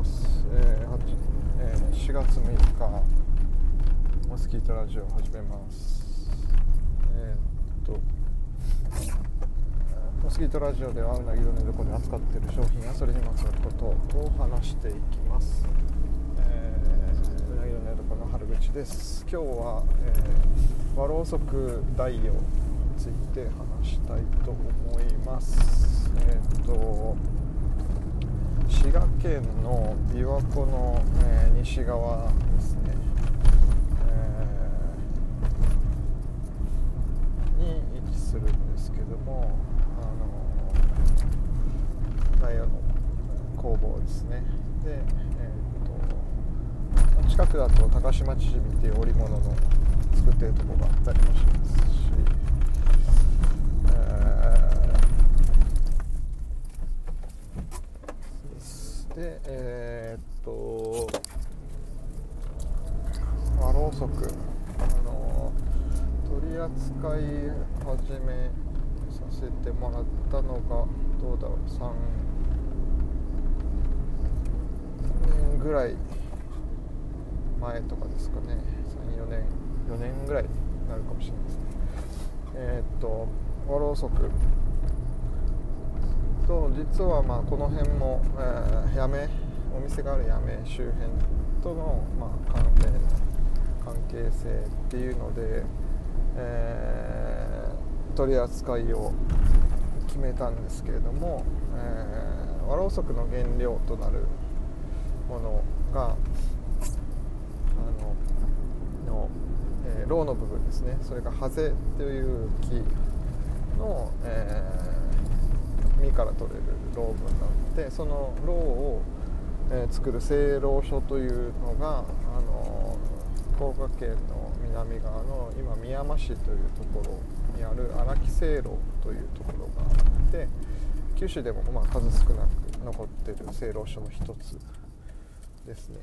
ます、えーえー、4月6日モスキートラジオを始めます。えー、っとモスキートラジオではうなぎの寝床で扱っている商品やそれにまつわることを話していきます、えー、うなぎの寝床の春口です。今日は、えー、和ろうそく代用について話したいと思います。えー、っと滋賀県の琵琶湖の、えー、西側ですね、えー、に位置するんですけどもあのダイヤの工房ですね。で、えーと、近くだと高島縮みっていう織物の作ってるとこがあったりもしますし。でえー、っと和ろうそく。あの取り扱い始めさせてもらったのがどうだろう3年ぐらい前とかですかね。34年。4年ぐらいになるかもしれないですね。えー、っと和ろうそく。と実はまあこの辺も、えー、やめお店があるやめ周辺との、まあ、関連関係性っていうので、えー、取り扱いを決めたんですけれども、えー、和ろうそくの原料となるものがあのの、えー、ロウの部分ですね。それがハゼという木の、えー実から取れるロウ分があってそのロウを、えー、作る製ロウ所というのが、あの福岡県の南側の今宮山市というところにある荒木製ロウというところがあって九州でもまあ数少なく残ってる製ロウ所の一つですね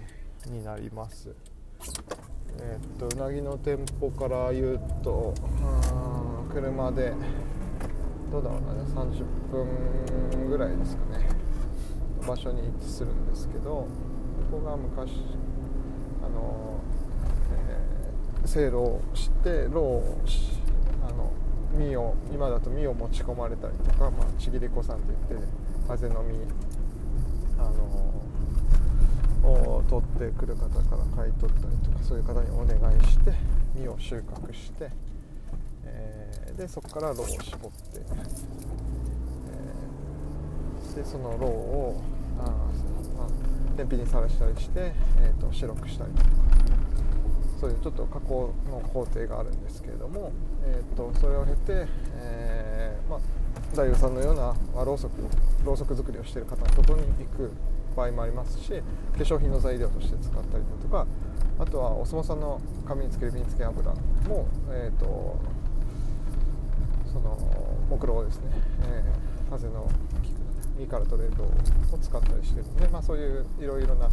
になります。えー、っとうなぎの店舗から言うと車でどうだろうな30分ぐらいですかね。場所に位置するんですけどここが昔あの、えー、せいろをしてろをあの実を今だと実を持ち込まれたりとか、まあ、ちぎり子さんといって風の実あのを取ってくる方から買い取ったりとかそういう方にお願いして実を収穫してえー、でそこからロウを絞って、えー、でそのロウをあ、まあ、天日にさらしたりして、えーと、白くしたりとか。そういうちょっと加工の工程があるんですけれども、えーと、それを経て、えーまあ、大夫さんのようなろうそくろうそく作りをしている方のところに行く場合もありますし化粧品の材料として使ったりだとかあとはお相撲さんの髪につける身につけ油も、えーとその木炉ですね、えー、風の実から取れる炉を使ったりしてるので、まあ、そういういろいろな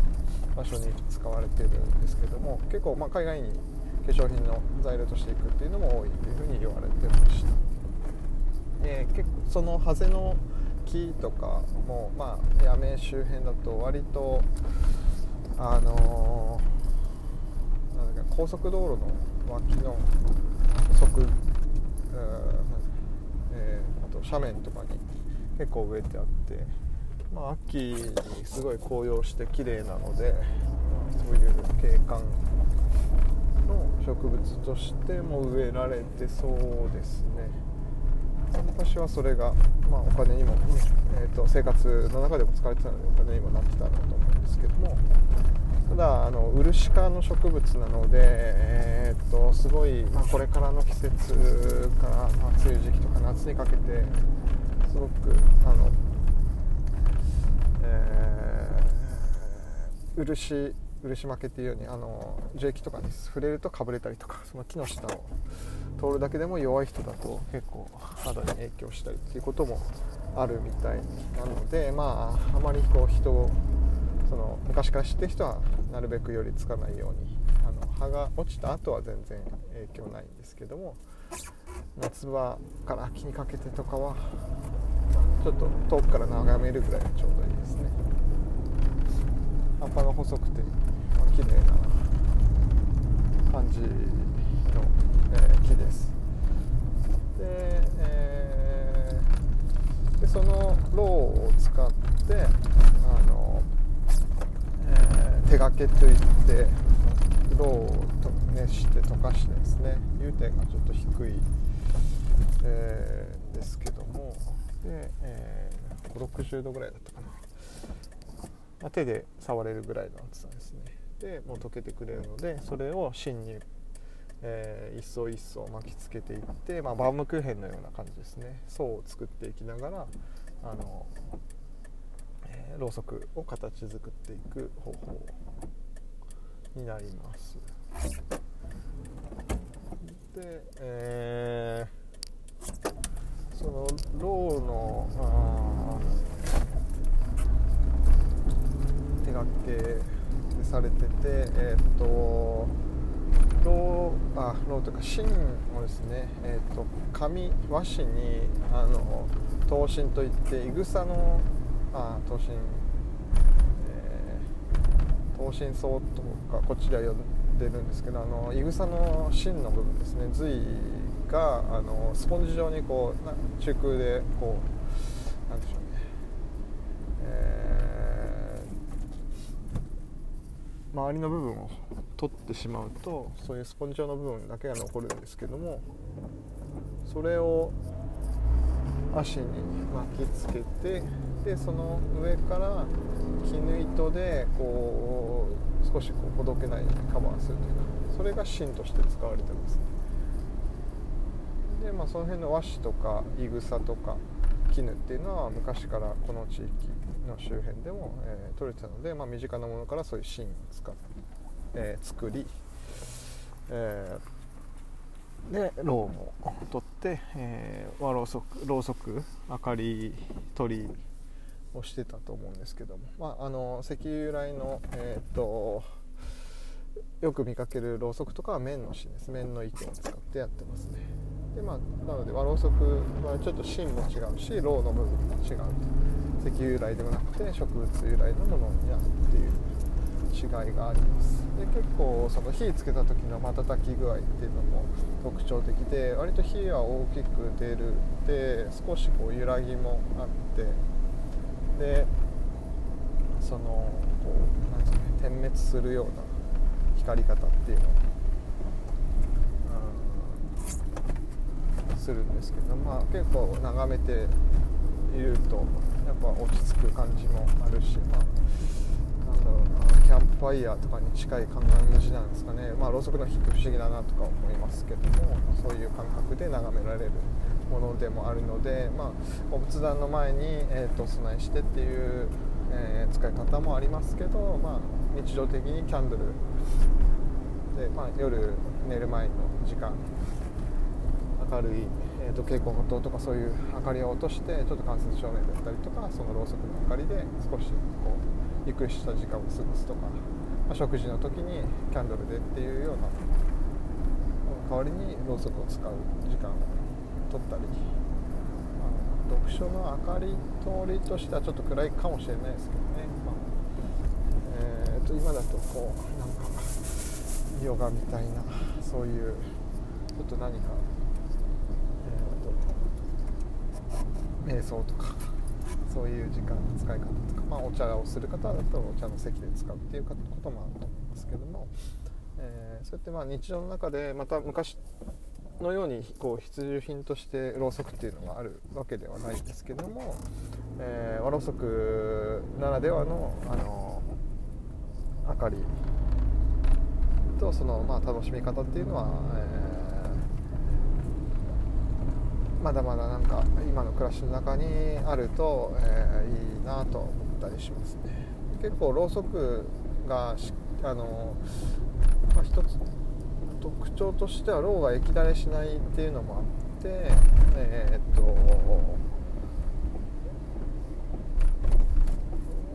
場所に使われてるんですけども結構まあ海外に化粧品の材料としていくっていうのも多いというふうに言われてました、えー、結構そのハゼの木とかも、まあ、八女周辺だと割とあのー、なんだか高速道路の脇の側えー、あと斜面とかに結構植えてあって、まあ、秋にすごい紅葉して綺麗なので、まあ、そういう景観の植物としても植えられてそうですね。昔はそれが、まあ、お金にも、えーと、生活の中でも使われてたのでお金にもなってたなと思うんですけどもただあのウルシ科の植物なので、えー、っとすごい、まあ、これからの季節から、まあ、梅雨時期とか夏にかけてすごくあの、えー、漆漆負けっていうようにあの樹液とかに触れるとかぶれたりとかその木の下を通るだけでも弱い人だと結構肌に影響したりっていうこともあるみたいなのでまああまりこう人をその昔から知ってる人はなるべく寄りつかないようにあの葉が落ちた後は全然影響ないんですけども夏場から秋にかけてとかはちょっと遠くから眺めるぐらいがちょうどいいですね。葉っぱが細くて、まあ、綺麗な感じの、えー、木です。で,、えー、でそのロウを使って、手がけといってロウを熱して溶かしてですね融点がちょっと低い、えー、ですけどもで、えー、560度ぐらいだったかな、まあ、手で触れるぐらいの厚さですね。でもう溶けてくれるのでそれを芯に、えー、一層一層巻きつけていって、まあ、バウムクーヘンのような感じですね。層を作っていきながらあの、ろうそくを形作っていく方法になります。で、えー、そのローの手掛けされててえっ、ー、とローあローというか芯をですね、えーと、紙和紙にあの刀身といっていぐさのあ刀身、えー、刀身草とかこちでは呼んでるんですけどあのいぐさの芯の部分ですね。髄があのスポンジ状にこう中空でこうなんでしょうね、えー、周りの部分を取ってしまうとそういうスポンジ状の部分だけが残るんですけどもそれを足に巻きつけてでその上から絹糸でこう少しこうほどけないようにカバーするというかそれが芯として使われてますね。でまあその辺の和紙とかいぐさとか絹っていうのは昔からこの地域の周辺でも、えー、取れてたので、まあ、身近なものからそういう芯を使ってえー、作り、えー、でろうも取って、えー、和ろうそくろうそく明かり取りをしてたと思うんですけども、まあ、あの石油由来の、えーと、よく見かけるろうそくとかは綿の芯です。綿の糸を使ってやってますね。でまあなので和ろうそくはちょっと芯も違うしろうの部分も違う石油由来でもなくて植物由来のものになるっていう違いがあります。で結構その火つけた時の瞬き具合っていうのも特徴的で割と火は大きく出る。で少しこう揺らぎもあってでそのこうなんですかね点滅するような光り方っていうのを、するんですけどまあ結構眺めているとやっぱ落ち着く感じもあるしまあなんだろうなキャンプファイヤーとかに近い感じなんですかね。まあろうそくの火って不思議だなとか思いますけどもそういう感覚で眺められる。ものでもあるのでまあお仏壇の前に、えーと、備えしてっていう、えー、使い方もありますけどまあ日常的にキャンドル。で、まあ、夜寝る前の時間。明るい、えーと、蛍光灯とかそういう明かりを落としてちょっと間接照明だったりとかそのろうそくの明かりで少しこうゆっくりした時間を過ごすとか、まあ、食事の時にキャンドルでっていうような代わりにろうそくを使う時間を取ったり、まあ、読書の明かり通りとしてはちょっと暗いかもしれないですけどね、まあえー、と今だとこうなんかヨガみたいなそういうちょっと何か、えーと、瞑想とかそういう時間の使い方とか、まあ、お茶をする方だとお茶の席で使うっていうこともあると思いますけども、えー、そうやってまあ日常の中でまた昔のようにこう必需品としてろうそくっていうのがあるわけではないんですけども、えー、和ろうそくならではのあの明かりとその、まあ、楽しみ方っていうのは、えーまだまだなんか今の暮らしの中にあると、えー、いいなと思ったりしますね。結構ろうそくがあの、まあ、一つ特徴としてはろうが液だれしないっていうのもあってえー、っと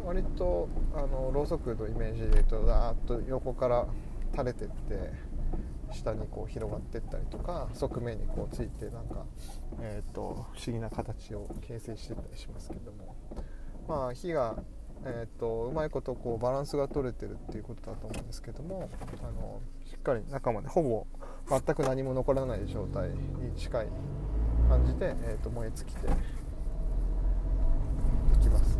割とあのろうそくのイメージで言うとザーッと横から垂れてって下にこう広がってったりとか側面にこうついてなんか、えーと、不思議な形を形成してたりしますけども。まあ火がえーと、うまいことこうバランスが取れてるっていうことだと思うんですけどもあのっかり中までほぼ全く何も残らない状態に近い感じで、えーと、燃え尽きていきます。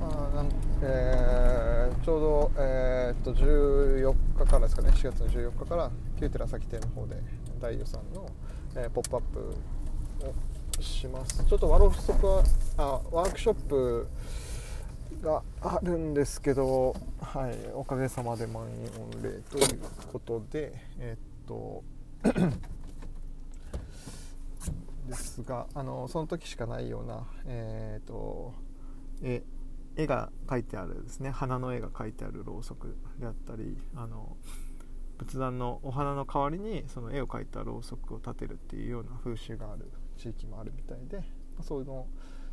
まあえー、ちょうど、えーと、と14日からですかね4月の14日から旧寺崎店の方で大予算の、えー、ポップアップをしますちょっとワロフソクはあワークショップがあるんですけど、はい、おかげさまで満員御礼ということでえ、っと ですがあのその時しかないようなえー、っと絵絵が描いてあるですね。花の絵が描いてあるろうそくであったりあの仏壇のお花の代わりにその絵を描いたろうそくを立てるっていうような風習がある地域もあるみたいでそういうの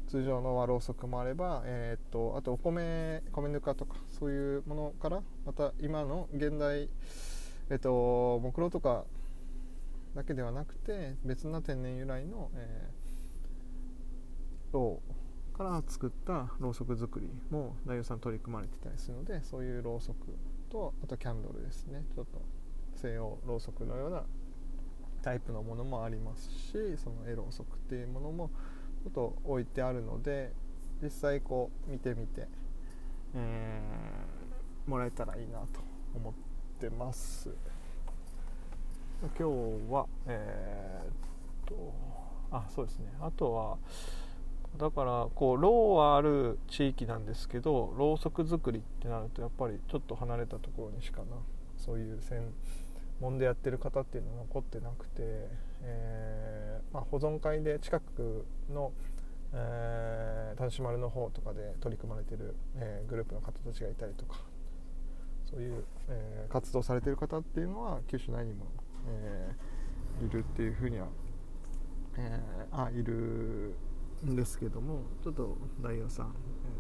通常の和ろうそくもあれば、えー、っとあとお米米ぬかとかそういうものからまた今の現代、えー、っと木炉とかだけではなくて別な天然由来の、えー、ろうから作ったろうそく作りも大王さん取り組まれてたりするのでそういうろうそくとあとキャンドルですね。ちょっと西洋ろうそくのようなタイプのものもありますしそのエろうそくっていうものもちょっと置いてあるので実際こう見てみて、えー、もらえたらいいなと思ってます。今日はえー、っとあそうですね。あとはだからこうろうはある地域なんですけどろうそく作りってなるとやっぱりちょっと離れたところにしかなそういう専門でやってる方っていうのは残ってなくて、えー、まあ、保存会で近くの、えー、田主丸の方とかで取り組まれてる、えー、グループの方たちがいたりとかそういう、え活動されてる方っていうのは九州内にも、えいるっていうふうには、えあいるんですけどもちょっと大王さん、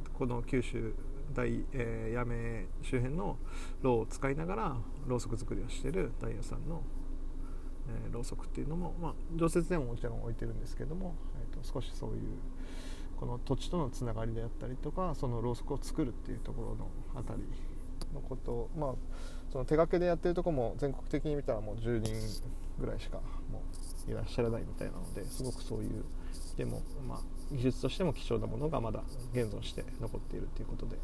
えー、この九州大、えー、八女周辺のろを使いながらろうそく作りをしている大王さんの、えー、ろうそくっていうのも、まあ、常設でももちろん置いてるんですけども、えーと、少しそういうこの土地とのつながりであったりとかそのろうそくを作るっていうところのあたりのことを、まあ、その手掛けでやってるとこも全国的に見たらもう10人ぐらいしかもういらっしゃらないみたいなのですごくそういうでも、まあ、技術としても貴重なものがまだ現存して残っているということで、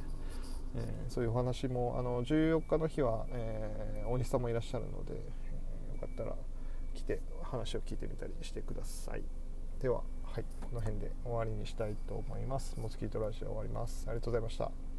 えー、そういうお話もあの14日の日は、えー、大西さんもいらっしゃるので、えー、よかったら来て話を聞いてみたりしてください。では、はい、この辺で終わりにしたいと思います。モスキートラジオ終わります。ありがとうございました。